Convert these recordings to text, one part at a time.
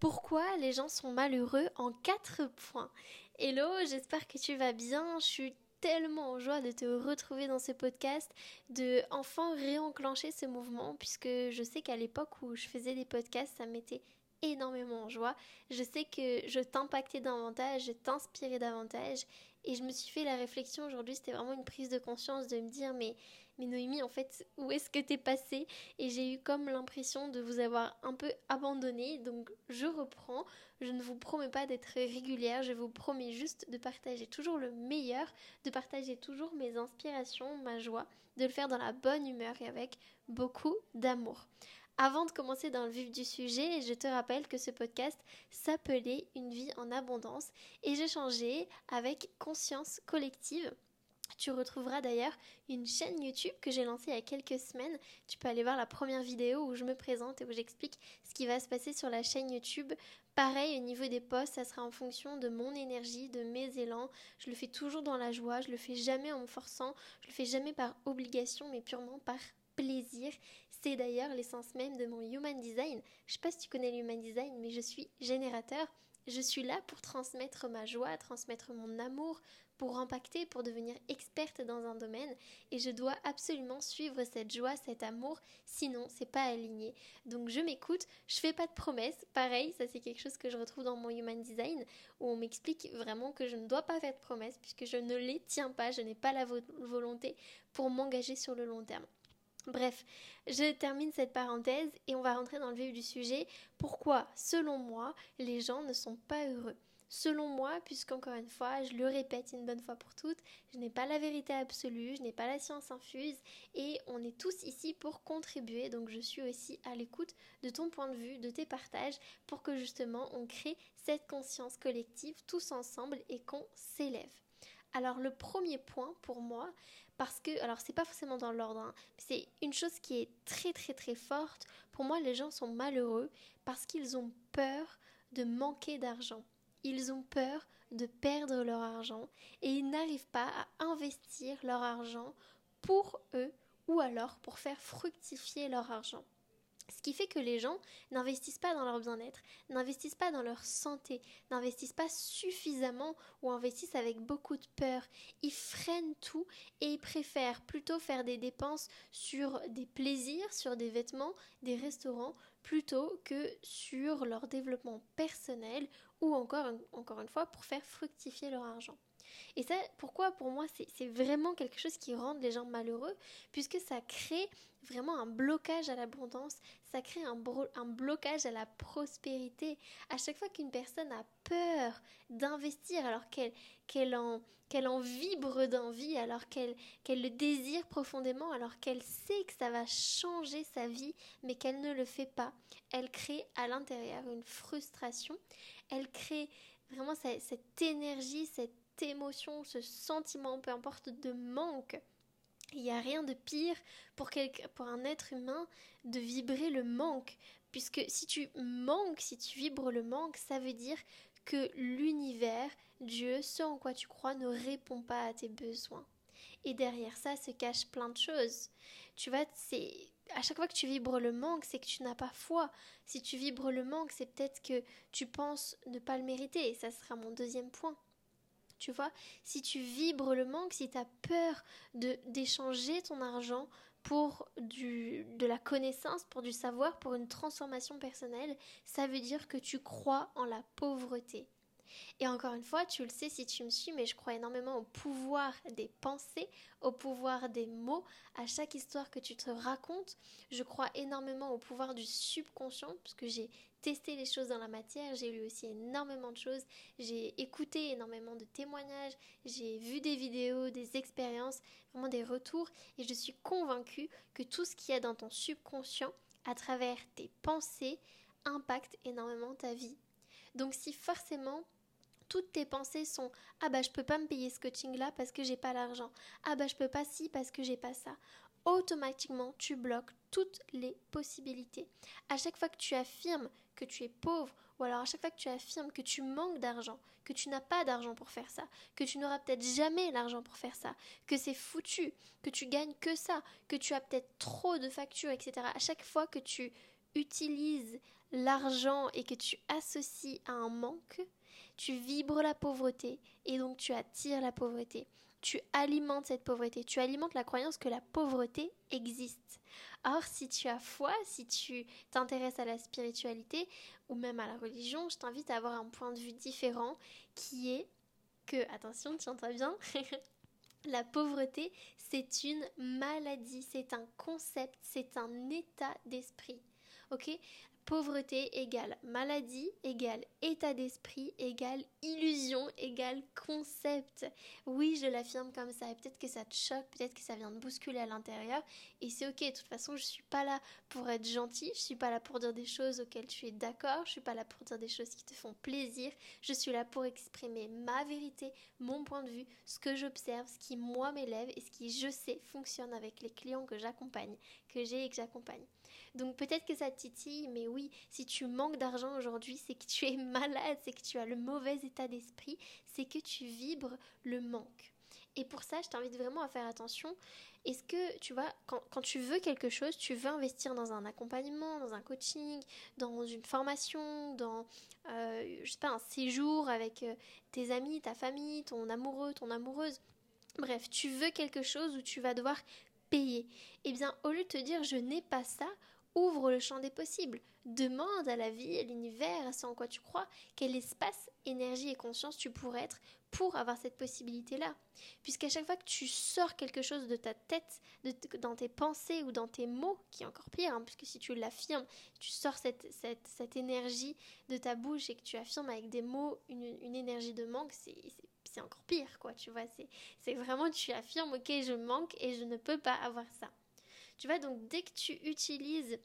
Pourquoi les gens sont malheureux en 4 points Hello, j'espère que tu vas bien. Je suis tellement en joie de te retrouver dans ce podcast, de enfin réenclencher ce mouvement, puisque je sais qu'à l'époque où je faisais des podcasts, ça m'était énormément en joie. Je sais que je t'impactais davantage, je t'inspirais davantage. Et je me suis fait la réflexion aujourd'hui, c'était vraiment une prise de conscience de me dire mais, mais Noémie, en fait, où est-ce que t'es passée? Et j'ai eu comme l'impression de vous avoir un peu abandonné. Donc je reprends. Je ne vous promets pas d'être régulière, je vous promets juste de partager toujours le meilleur, de partager toujours mes inspirations, ma joie, de le faire dans la bonne humeur et avec beaucoup d'amour. Avant de commencer dans le vif du sujet, je te rappelle que ce podcast s'appelait Une vie en abondance et j'ai changé avec Conscience collective. Tu retrouveras d'ailleurs une chaîne YouTube que j'ai lancée il y a quelques semaines. Tu peux aller voir la première vidéo où je me présente et où j'explique ce qui va se passer sur la chaîne YouTube. Pareil, au niveau des posts, ça sera en fonction de mon énergie, de mes élans. Je le fais toujours dans la joie, je le fais jamais en me forçant, je le fais jamais par obligation, mais purement par plaisir. C'est d'ailleurs l'essence même de mon Human Design. Je sais pas si tu connais le Human Design, mais je suis générateur. Je suis là pour transmettre ma joie, transmettre mon amour, pour impacter, pour devenir experte dans un domaine. Et je dois absolument suivre cette joie, cet amour, sinon c'est pas aligné. Donc je m'écoute, je fais pas de promesses. Pareil, ça c'est quelque chose que je retrouve dans mon Human Design, où on m'explique vraiment que je ne dois pas faire de promesses, puisque je ne les tiens pas, je n'ai pas la volonté pour m'engager sur le long terme. Bref, je termine cette parenthèse et on va rentrer dans le vif du sujet. Pourquoi, selon moi, les gens ne sont pas heureux? Selon moi, puisqu'encore une fois, je le répète une bonne fois pour toutes, je n'ai pas la vérité absolue, je n'ai pas la science infuse et on est tous ici pour contribuer. Donc je suis aussi à l'écoute de ton point de vue, de tes partages pour que justement on crée cette conscience collective tous ensemble et qu'on s'élève. Alors le premier point pour moi, parce que, alors c'est pas forcément dans l'ordre, hein, c'est une chose qui est très très très forte. Pour moi, les gens sont malheureux parce qu'ils ont peur de manquer d'argent. Ils ont peur de perdre leur argent et ils n'arrivent pas à investir leur argent pour eux ou alors pour faire fructifier leur argent. Ce qui fait que les gens n'investissent pas dans leur bien-être, n'investissent pas dans leur santé, n'investissent pas suffisamment ou investissent avec beaucoup de peur. Ils freinent tout et ils préfèrent plutôt faire des dépenses sur des plaisirs, sur des vêtements, des restaurants, plutôt que sur leur développement personnel ou encore, encore une fois pour faire fructifier leur argent. Et ça, pourquoi pour moi c'est vraiment quelque chose qui rend les gens malheureux, puisque ça crée vraiment un blocage à l'abondance, ça crée un, blocage à la prospérité. À chaque fois qu'une personne a peur d'investir alors qu'elle en, qu'elle en vibre d'envie, alors qu'elle le désire profondément, alors qu'elle sait que ça va changer sa vie, mais qu'elle ne le fait pas, elle crée à l'intérieur une frustration, elle crée vraiment cette énergie, cette émotion, ce sentiment, peu importe, de manque. Il n'y a rien de pire pour, pour un être humain de vibrer le manque. Puisque si tu manques, si tu vibres le manque, ça veut dire que l'univers, Dieu, ce en quoi tu crois, ne répond pas à tes besoins. Et derrière ça se cache plein de choses. Tu vois, c'est à chaque fois que tu vibres le manque, c'est que tu n'as pas foi. Si tu vibres le manque, c'est peut-être que tu penses ne pas le mériter. Et ça sera mon deuxième point tu vois. Si tu vibres le manque, si tu as peur d'échanger ton argent pour du, de la connaissance, pour du savoir, pour une transformation personnelle, ça veut dire que tu crois en la pauvreté. Et encore une fois, tu le sais si tu me suis, mais je crois énormément au pouvoir des pensées, au pouvoir des mots, à chaque histoire que tu te racontes. Je crois énormément au pouvoir du subconscient, parce que j'ai testé les choses dans la matière, j'ai lu aussi énormément de choses, j'ai écouté énormément de témoignages, j'ai vu des vidéos, des expériences, vraiment des retours, et je suis convaincue que tout ce qu'il y a dans ton subconscient, à travers tes pensées, impacte énormément ta vie. Donc si forcément toutes tes pensées sont ah bah je peux pas me payer ce coaching là parce que j'ai pas l'argent. Ah bah je peux pas ci parce que j'ai pas ça. Automatiquement, tu bloques toutes les possibilités. À chaque fois que tu affirmes que tu es pauvre ou alors à chaque fois que tu affirmes que tu manques d'argent, que tu n'as pas d'argent pour faire ça, que tu n'auras peut-être jamais l'argent pour faire ça, que c'est foutu, que tu gagnes que ça, que tu as peut-être trop de factures, etc. À chaque fois que tu utilises l'argent et que tu associes à un manque, tu vibres la pauvreté et donc tu attires la pauvreté. Tu alimentes cette pauvreté, tu alimentes la croyance que la pauvreté existe. Or, si tu as foi, si tu t'intéresses à la spiritualité ou même à la religion, je t'invite à avoir un point de vue différent qui est que, attention, tiens-toi bien, la pauvreté, c'est une maladie, c'est un concept, c'est un état d'esprit. Ok? Pauvreté égale maladie, égale état d'esprit, égale illusion, égale concept. Oui, je l'affirme comme ça, et peut-être que ça te choque, peut-être que ça vient de bousculer à l'intérieur, et c'est ok, de toute façon, je suis pas là pour être gentil, je suis pas là pour dire des choses auxquelles tu es d'accord, je suis pas là pour dire des choses qui te font plaisir, je suis là pour exprimer ma vérité, mon point de vue, ce que j'observe, ce qui moi m'élève, et ce qui je sais fonctionne avec les clients que j'accompagne, que j'ai et que j'accompagne. Donc peut-être que ça titille, mais oui, si tu manques d'argent aujourd'hui, c'est que tu es malade, c'est que tu as le mauvais état d'esprit, c'est que tu vibres le manque. Et pour ça, je t'invite vraiment à faire attention. Est-ce que, tu vois, quand, tu veux quelque chose, tu veux investir dans un accompagnement, dans un coaching, dans une formation, dans, euh, je sais pas, un séjour avec euh, tes amis, ta famille, ton amoureux, ton amoureuse Bref, tu veux quelque chose où tu vas devoir payer. Eh bien, au lieu de te dire je n'ai pas ça, ouvre le champ des possibles. Demande à la vie, à l'univers, à ce en quoi tu crois, quel espace, énergie et conscience tu pourrais être pour avoir cette possibilité-là. Puisqu'à chaque fois que tu sors quelque chose de ta tête, dans tes pensées ou dans tes mots, qui est encore pire, hein, puisque si tu l'affirmes, tu sors cette, énergie de ta bouche et que tu affirmes avec des mots une, énergie de manque, c'est c'est encore pire, quoi, tu vois. C'est vraiment, tu affirmes, ok, je manque et je ne peux pas avoir ça. Tu vois, donc dès que tu utilises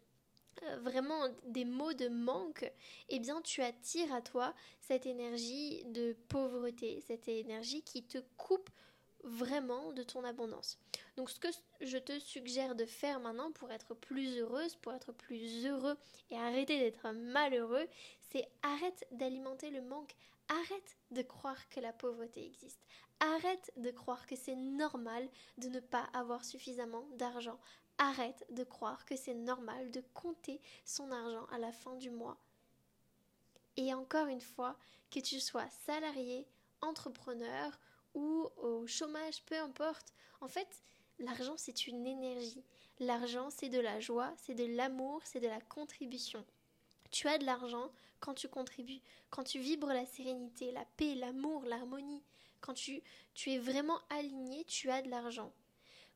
euh, vraiment des mots de manque, eh bien tu attires à toi cette énergie de pauvreté, cette énergie qui te coupe vraiment de ton abondance. Donc ce que je te suggère de faire maintenant pour être plus heureuse, pour être plus heureux et arrêter d'être malheureux, c'est arrête d'alimenter le manque, Arrête de croire que la pauvreté existe. Arrête de croire que c'est normal de ne pas avoir suffisamment d'argent. Arrête de croire que c'est normal de compter son argent à la fin du mois. Et encore une fois, que tu sois salarié, entrepreneur ou au chômage, peu importe. En fait, l'argent, c'est une énergie. L'argent, c'est de la joie, c'est de l'amour, c'est de la contribution. Tu as de l'argent quand tu contribues, quand tu vibres la sérénité, la paix, l'amour, l'harmonie, quand tu, tu es vraiment aligné, tu as de l'argent.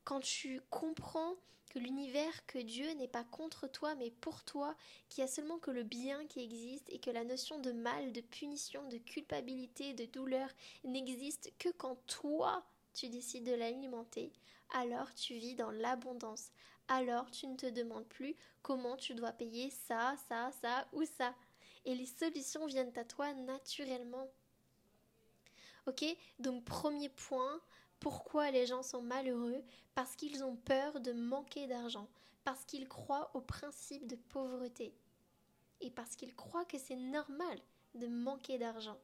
Quand tu comprends que l'univers, que Dieu n'est pas contre toi mais pour toi, qu'il n'y a seulement que le bien qui existe et que la notion de mal, de punition, de culpabilité, de douleur n'existe que quand toi tu décides de l'alimenter, alors tu vis dans l'abondance. Alors tu ne te demandes plus comment tu dois payer ça, ça, ça ou ça et les solutions viennent à toi naturellement. Ok? Donc premier point, pourquoi les gens sont malheureux Parce qu'ils ont peur de manquer d'argent, parce qu'ils croient au principe de pauvreté et parce qu'ils croient que c'est normal de manquer d'argent.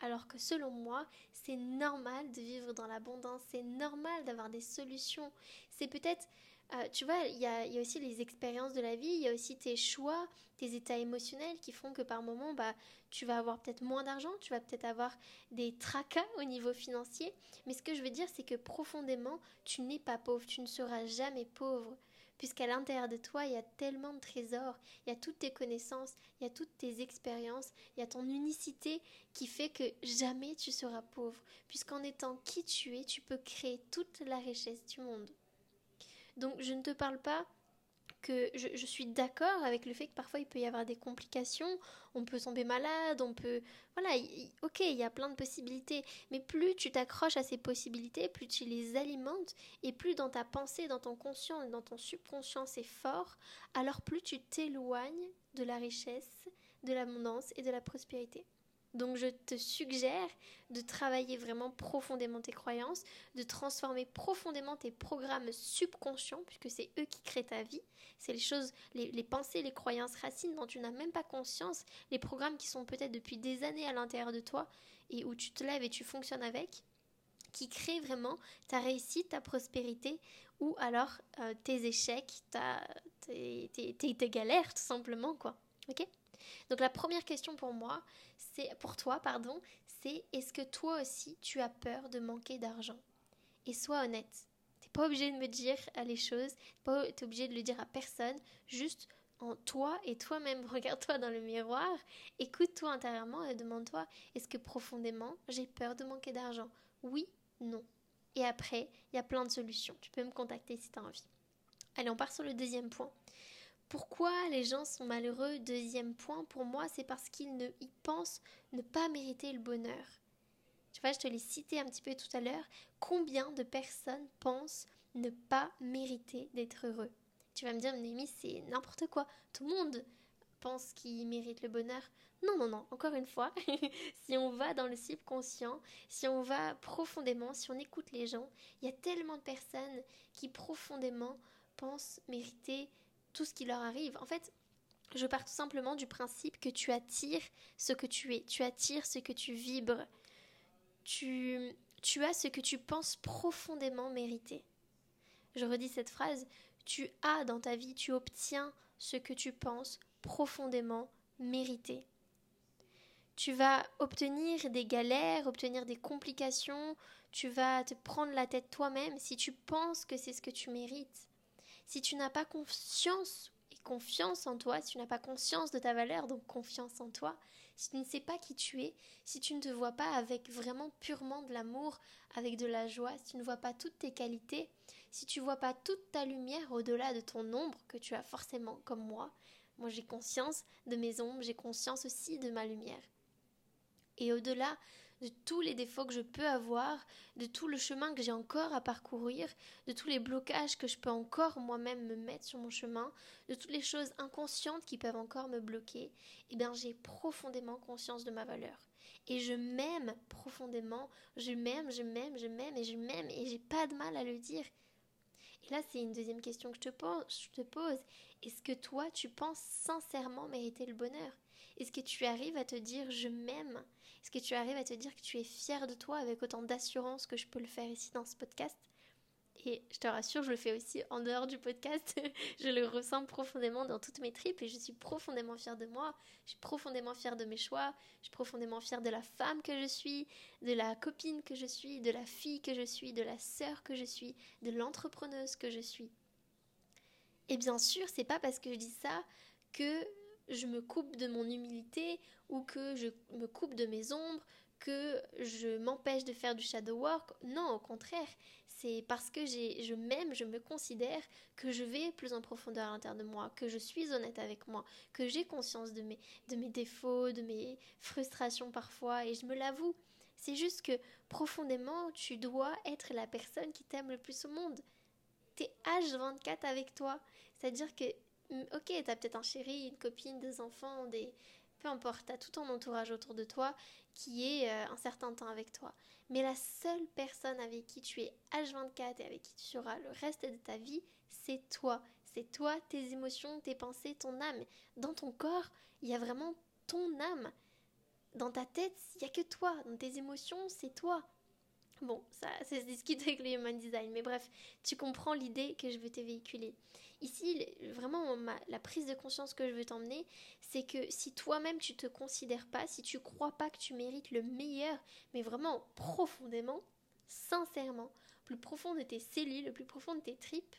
Alors que selon moi, c'est normal de vivre dans l'abondance, c'est normal d'avoir des solutions. C'est peut-être euh, tu vois, il y a, aussi les expériences de la vie, il y a aussi tes choix, tes états émotionnels qui font que par moment, bah, tu vas avoir peut-être moins d'argent, tu vas peut-être avoir des tracas au niveau financier. Mais ce que je veux dire, c'est que profondément, tu n'es pas pauvre, tu ne seras jamais pauvre. Puisqu'à l'intérieur de toi, il y a tellement de trésors, il y a toutes tes connaissances, il y a toutes tes expériences, il y a ton unicité qui fait que jamais tu seras pauvre. Puisqu'en étant qui tu es, tu peux créer toute la richesse du monde. Donc je ne te parle pas que je, suis d'accord avec le fait que parfois il peut y avoir des complications, on peut tomber malade, on peut... Voilà, ok, il y a plein de possibilités, mais plus tu t'accroches à ces possibilités, plus tu les alimentes, et plus dans ta pensée, dans ton conscient dans ton subconscient c'est fort, alors plus tu t'éloignes de la richesse, de l'abondance et de la prospérité. Donc je te suggère de travailler vraiment profondément tes croyances, de transformer profondément tes programmes subconscients, puisque c'est eux qui créent ta vie. C'est les choses, les, pensées, les croyances racines dont tu n'as même pas conscience, les programmes qui sont peut-être depuis des années à l'intérieur de toi et où tu te lèves et tu fonctionnes avec, qui créent vraiment ta réussite, ta prospérité ou alors euh, tes échecs, ta, tes, galères tout simplement quoi. Ok Donc la première question pour moi, c'est pour toi, pardon, c'est est-ce que toi aussi tu as peur de manquer d'argent? Et sois honnête. T'es pas obligé de me dire les choses, pas obligé de le dire à personne, juste en toi et toi-même. Regarde-toi dans le miroir, écoute-toi intérieurement et demande-toi est-ce que profondément j'ai peur de manquer d'argent? Oui, non. Et après, il y a plein de solutions. Tu peux me contacter si tu as envie. Allez, on part sur le deuxième point. Pourquoi les gens sont malheureux Deuxième point, pour moi, c'est parce qu'ils ne, pensent ne pas mériter le bonheur. Tu vois, je te l'ai cité un petit peu tout à l'heure. Combien de personnes pensent ne pas mériter d'être heureux? Tu vas me dire, Némi, c'est n'importe quoi. Tout le monde pense qu'il mérite le bonheur. Non, non, non, encore une fois, si on va dans le subconscient, si on va profondément, si on écoute les gens, il y a tellement de personnes qui profondément pensent mériter tout ce qui leur arrive. En fait, je pars tout simplement du principe que tu attires ce que tu es, tu attires ce que tu vibres, tu, tu as ce que tu penses profondément mériter. Je redis cette phrase, tu as dans ta vie, tu obtiens ce que tu penses profondément mériter. Tu vas obtenir des galères, obtenir des complications, tu vas te prendre la tête toi-même si tu penses que c'est ce que tu mérites. Si tu n'as pas conscience et confiance en toi, si tu n'as pas conscience de ta valeur, donc confiance en toi, si tu ne sais pas qui tu es, si tu ne te vois pas avec vraiment purement de l'amour, avec de la joie, si tu ne vois pas toutes tes qualités, si tu ne vois pas toute ta lumière au-delà de ton ombre que tu as forcément comme moi, moi j'ai conscience de mes ombres, j'ai conscience aussi de ma lumière. Et au-delà de tous les défauts que je peux avoir, de tout le chemin que j'ai encore à parcourir, de tous les blocages que je peux encore moi-même me mettre sur mon chemin, de toutes les choses inconscientes qui peuvent encore me bloquer, eh bien j'ai profondément conscience de ma valeur. Et je m'aime profondément, je m'aime, je m'aime, je m'aime et je m'aime et j'ai pas de mal à le dire. Et là, c'est une deuxième question que je te pose. Est-ce que toi, tu penses sincèrement mériter le bonheur? Est-ce que tu arrives à te dire je m'aime? Est-ce que tu arrives à te dire que tu es fier de toi avec autant d'assurance que je peux le faire ici dans ce podcast? Et je te rassure, je le fais aussi en dehors du podcast. je le ressens profondément dans toutes mes tripes et je suis profondément fière de moi. Je suis profondément fière de mes choix. Je suis profondément fière de la femme que je suis, de la copine que je suis, de la fille que je suis, de la sœur que je suis, de l'entrepreneuse que je suis. Et bien sûr, c'est pas parce que je dis ça que je me coupe de mon humilité ou que je me coupe de mes ombres, que je m'empêche de faire du shadow work. Non, au contraire, c'est parce que je m'aime, je me considère que je vais plus en profondeur à l'intérieur de moi, que je suis honnête avec moi, que j'ai conscience de mes, défauts, de mes frustrations parfois, et je me l'avoue. C'est juste que profondément, tu dois être la personne qui t'aime le plus au monde. T'es H24 avec toi. C'est-à-dire que ok, t'as peut-être un chéri, une copine, des enfants, des... Peu importe, t'as tout ton entourage autour de toi qui est euh, un certain temps avec toi. Mais la seule personne avec qui tu es H24 et avec qui tu seras le reste de ta vie, c'est toi. C'est toi, tes émotions, tes pensées, ton âme. Dans ton corps, il y a vraiment ton âme. Dans ta tête, il n'y a que toi. Dans tes émotions, c'est toi. Bon, ça, ça se discute avec le Human Design, mais bref, tu comprends l'idée que je veux te véhiculer. Ici, vraiment, la prise de conscience que je veux t'emmener, c'est que si toi-même tu te considères pas, si tu crois pas que tu mérites le meilleur, mais vraiment profondément, sincèrement, plus profond de tes cellules, le plus profond de tes tripes,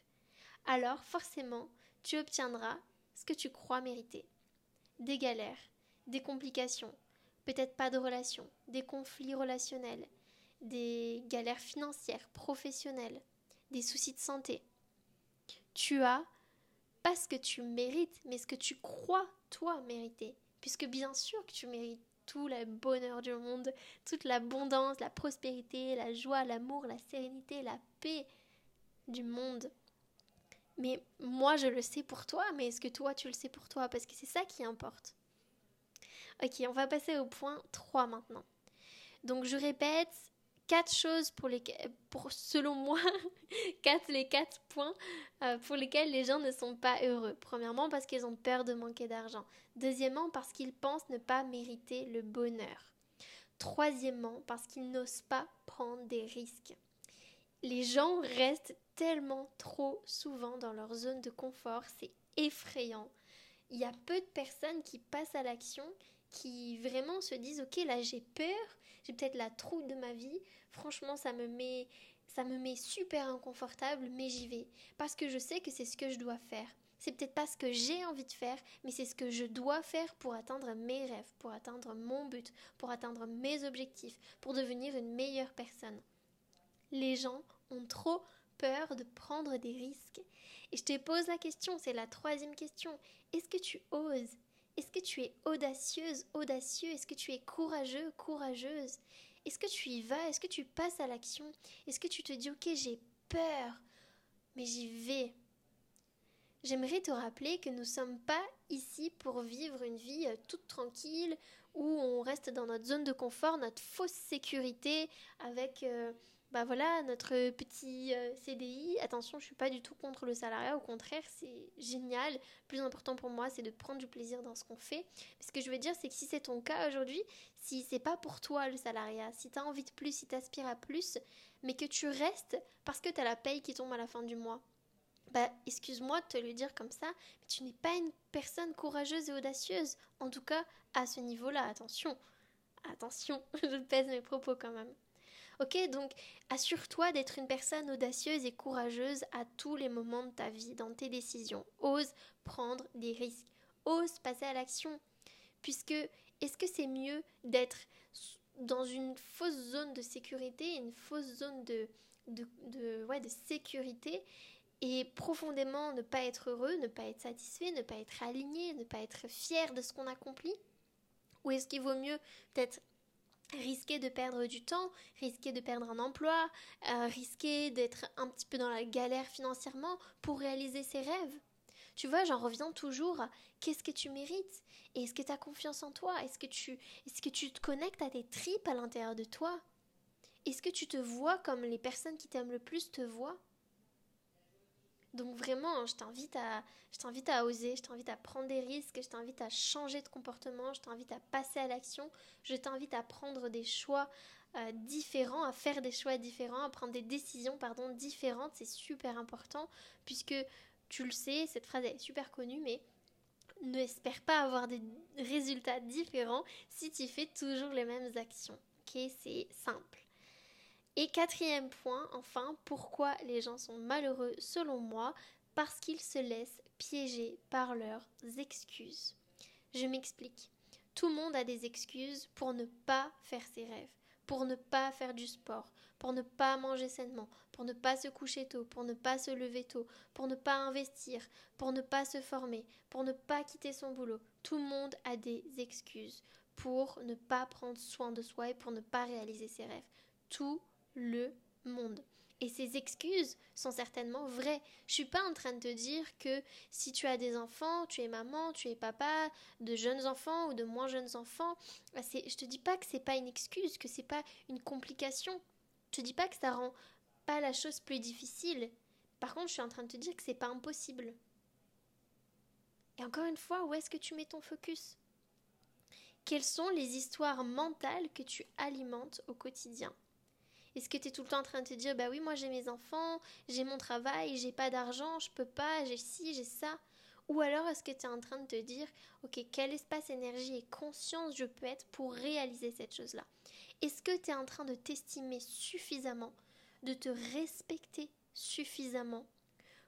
alors forcément, tu obtiendras ce que tu crois mériter. Des galères, des complications, peut-être pas de relations, des conflits relationnels, des galères financières, professionnelles, des soucis de santé. Tu as pas ce que tu mérites, mais ce que tu crois, toi, mériter. Puisque bien sûr que tu mérites tout le bonheur du monde, toute l'abondance, la prospérité, la joie, l'amour, la sérénité, la paix du monde. Mais moi, je le sais pour toi, mais est-ce que toi, tu le sais pour toi? Parce que c'est ça qui importe. Ok, on va passer au point 3 maintenant. Donc je répète, quatre choses pour les pour selon moi quatre les quatre points euh, pour lesquels les gens ne sont pas heureux. Premièrement parce qu'ils ont peur de manquer d'argent. Deuxièmement parce qu'ils pensent ne pas mériter le bonheur. Troisièmement parce qu'ils n'osent pas prendre des risques. Les gens restent tellement trop souvent dans leur zone de confort, c'est effrayant. il y a peu de personnes qui passent à l'action, qui vraiment se disent ok là j'ai peur, j'ai peut-être la trouille de ma vie, franchement ça me met ça me met super inconfortable, mais j'y vais parce que je sais que c'est ce que je dois faire. C'est peut-être pas ce que j'ai envie de faire, mais c'est ce que je dois faire pour atteindre mes rêves, pour atteindre mon but, pour atteindre mes objectifs, pour devenir une meilleure personne. Les gens ont trop peur de prendre des risques. Et je te pose la question, c'est la troisième question. Est-ce que tu oses Est-ce que tu es audacieuse, audacieux? Est-ce que tu es courageux, courageuse? Est-ce que tu y vas? Est-ce que tu passes à l'action? Est-ce que tu te dis, ok, j'ai peur, mais j'y vais? J'aimerais te rappeler que nous ne sommes pas ici pour vivre une vie euh, toute tranquille où on reste dans notre zone de confort, notre fausse sécurité avec euh, bah voilà, notre petit euh, CDI, attention, je suis pas du tout contre le salariat, au contraire, c'est génial. Le plus important pour moi, c'est de prendre du plaisir dans ce qu'on fait. ce que je veux dire, c'est que si c'est ton cas aujourd'hui, si c'est pas pour toi le salariat, si tu as envie de plus, si tu à plus, mais que tu restes parce que tu as la paye qui tombe à la fin du mois, bah, excuse-moi de te le dire comme ça, mais tu n'es pas une personne courageuse et audacieuse. En tout cas, à ce niveau-là, attention. Attention, je pèse mes propos quand même. Ok, donc assure-toi d'être une personne audacieuse et courageuse à tous les moments de ta vie, dans tes décisions. Ose prendre des risques. Ose passer à l'action. Puisque est-ce que c'est mieux d'être dans une fausse zone de sécurité, une fausse zone de, de, de, ouais, de sécurité et profondément ne pas être heureux, ne pas être satisfait, ne pas être aligné, ne pas être fier de ce qu'on accomplit? Ou est-ce qu'il vaut mieux peut-être risquer de perdre du temps, risquer de perdre un emploi, euh, risquer d'être un petit peu dans la galère financièrement pour réaliser ses rêves. Tu vois, j'en reviens toujours qu'est-ce que tu mérites et est-ce que tu as confiance en toi? Est-ce que tu est-ce que tu te connectes à tes tripes à l'intérieur de toi? Est-ce que tu te vois comme les personnes qui t'aiment le plus te voient? Donc vraiment, je t'invite à, je t'invite à oser, je t'invite à prendre des risques, je t'invite à changer de comportement, je t'invite à passer à l'action, je t'invite à prendre des choix euh, différents, à faire des choix différents, à prendre des décisions pardon différentes. C'est super important puisque tu le sais, cette phrase est super connue, mais n'espère pas avoir des résultats différents si tu fais toujours les mêmes actions. Ok, c'est simple. Et quatrième point, enfin, pourquoi les gens sont malheureux selon moi Parce qu'ils se laissent piéger par leurs excuses. Je m'explique. Tout le monde a des excuses pour ne pas faire ses rêves, pour ne pas faire du sport, pour ne pas manger sainement, pour ne pas se coucher tôt, pour ne pas se lever tôt, pour ne pas investir, pour ne pas se former, pour ne pas quitter son boulot. Tout le monde a des excuses pour ne pas prendre soin de soi et pour ne pas réaliser ses rêves. Tout le monde. Et ces excuses sont certainement vraies. Je suis pas en train de te dire que si tu as des enfants, tu es maman, tu es papa, de jeunes enfants ou de moins jeunes enfants, bah, je te dis pas que c'est pas une excuse, que c'est pas une complication. Je te dis pas que ça rend pas la chose plus difficile. Par contre, je suis en train de te dire que c'est pas impossible. Et encore une fois, où est-ce que tu mets ton focus? Quelles sont les histoires mentales que tu alimentes au quotidien? Est-ce que tu es tout le temps en train de te dire, bah oui, moi j'ai mes enfants, j'ai mon travail, j'ai pas d'argent, je peux pas, j'ai ci, j'ai ça. Ou alors est-ce que tu es en train de te dire, ok, quel espace, énergie et conscience je peux être pour réaliser cette chose-là? Est-ce que tu es en train de t'estimer suffisamment, de te respecter suffisamment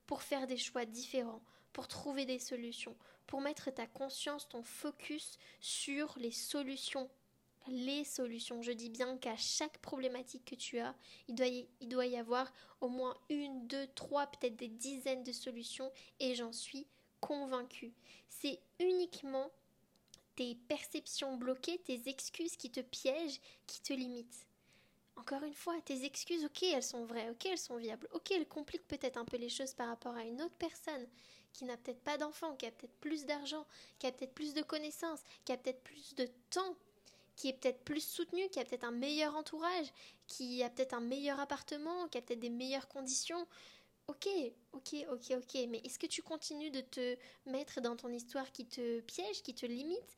pour faire des choix différents, pour trouver des solutions, pour mettre ta conscience, ton focus sur les solutions les solutions. Je dis bien qu'à chaque problématique que tu as, il doit, y, il doit y avoir au moins une, deux, trois, peut-être des dizaines de solutions et j'en suis convaincue. C'est uniquement tes perceptions bloquées, tes excuses qui te piègent, qui te limitent. Encore une fois, tes excuses, ok, elles sont vraies, ok, elles sont viables, ok, elles compliquent peut-être un peu les choses par rapport à une autre personne qui n'a peut-être pas d'enfant, qui a peut-être plus d'argent, qui a peut-être plus de connaissances, qui a peut-être plus de temps qui est peut-être plus soutenu, qui a peut-être un meilleur entourage, qui a peut-être un meilleur appartement, qui a peut-être des meilleures conditions. Ok, ok, ok, ok, mais est-ce que tu continues de te mettre dans ton histoire qui te piège, qui te limite?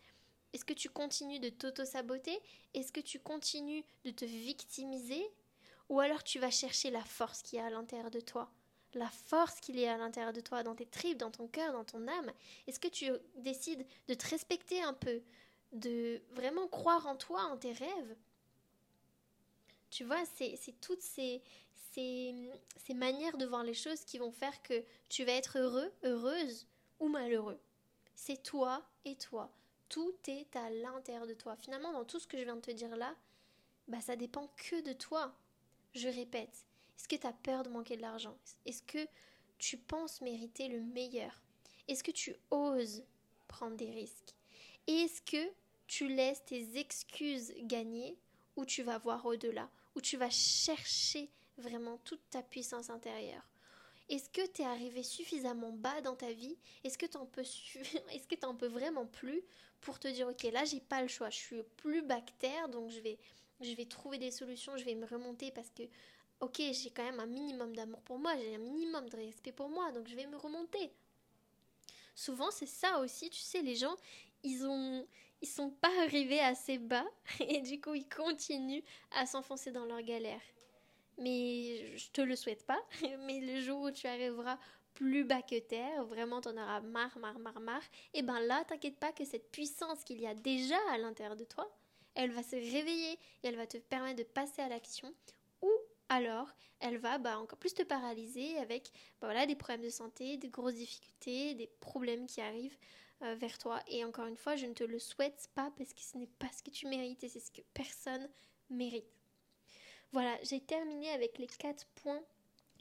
Est-ce que tu continues de t'auto-saboter? Est-ce que tu continues de te victimiser? Ou alors tu vas chercher la force qu'il y a à l'intérieur de toi? La force qu'il y a à l'intérieur de toi, dans tes tripes, dans ton cœur, dans ton âme? Est-ce que tu décides de te respecter un peu, de vraiment croire en toi, en tes rêves Tu vois, c'est toutes ces, ces, ces manières de voir les choses qui vont faire que tu vas être heureux, heureuse ou malheureux. C'est toi et toi. Tout est à l'intérieur de toi. Finalement, dans tout ce que je viens de te dire là, bah ça dépend que de toi. Je répète, est-ce que tu as peur de manquer de l'argent? Est-ce que tu penses mériter le meilleur? Est-ce que tu oses prendre des risques? Est-ce que tu laisses tes excuses gagner ou tu vas voir au-delà, ou tu vas chercher vraiment toute ta puissance intérieure Est-ce que tu es arrivé suffisamment bas dans ta vie? Est-ce que tu en peux est-ce que en peux vraiment plus pour te dire OK, là j'ai pas le choix, je suis plus bactère donc je vais je vais trouver des solutions, je vais me remonter parce que OK, j'ai quand même un minimum d'amour pour moi, j'ai un minimum de respect pour moi, donc je vais me remonter. Souvent, c'est ça aussi, tu sais, les gens, ils ont ils sont pas arrivés assez bas et du coup, ils continuent à s'enfoncer dans leur galère. Mais je te le souhaite pas, mais le jour où tu arriveras plus bas que terre, vraiment t'en auras marre, marre, marre, marre, et ben là, t'inquiète pas que cette puissance qu'il y a déjà à l'intérieur de toi, elle va se réveiller et elle va te permettre de passer à l'action ou alors elle va bah, encore plus te paralyser avec bah, voilà, des problèmes de santé, des grosses difficultés, des problèmes qui arrivent euh, vers toi. Et encore une fois, je ne te le souhaite pas parce que ce n'est pas ce que tu mérites et c'est ce que personne mérite. Voilà, j'ai terminé avec les quatre points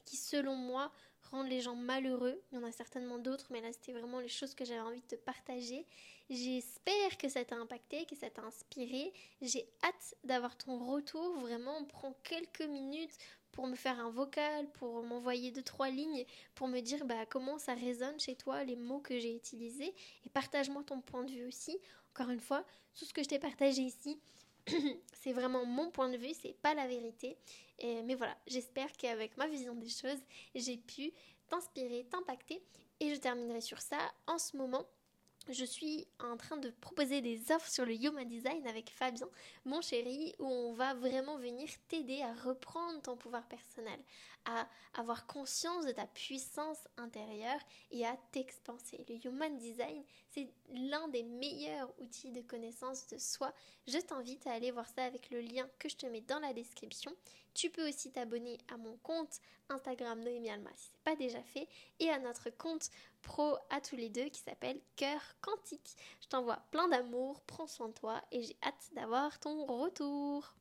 qui, selon moi, rendent les gens malheureux. Il y en a certainement d'autres, mais là, c'était vraiment les choses que j'avais envie de partager. J'espère que ça t'a impacté, que ça t'a inspiré. J'ai hâte d'avoir ton retour. Vraiment, prends quelques minutes pour me faire un vocal, pour m'envoyer deux trois lignes, pour me dire bah, comment ça résonne chez toi les mots que j'ai utilisés et partage-moi ton point de vue aussi. Encore une fois, tout ce que je t'ai partagé ici, c'est vraiment mon point de vue, c'est pas la vérité. mais voilà, j'espère qu'avec ma vision des choses, j'ai pu t'inspirer, t'impacter. Et je terminerai sur ça. En ce moment, je suis en train de proposer des offres sur le Human Design avec Fabien, mon chéri, où on va vraiment venir t'aider à reprendre ton pouvoir personnel, à avoir conscience de ta puissance intérieure et à t'expanser. Le Human Design, c'est l'un des meilleurs outils de connaissance de soi. Je t'invite à aller voir ça avec le lien que je te mets dans la description. Tu peux aussi t'abonner à mon compte Instagram Noémie Alma si ce n'est pas déjà fait et à notre compte pro à tous les deux qui s'appelle Cœur Quantique. Je t'envoie plein d'amour, prends soin de toi et j'ai hâte d'avoir ton retour.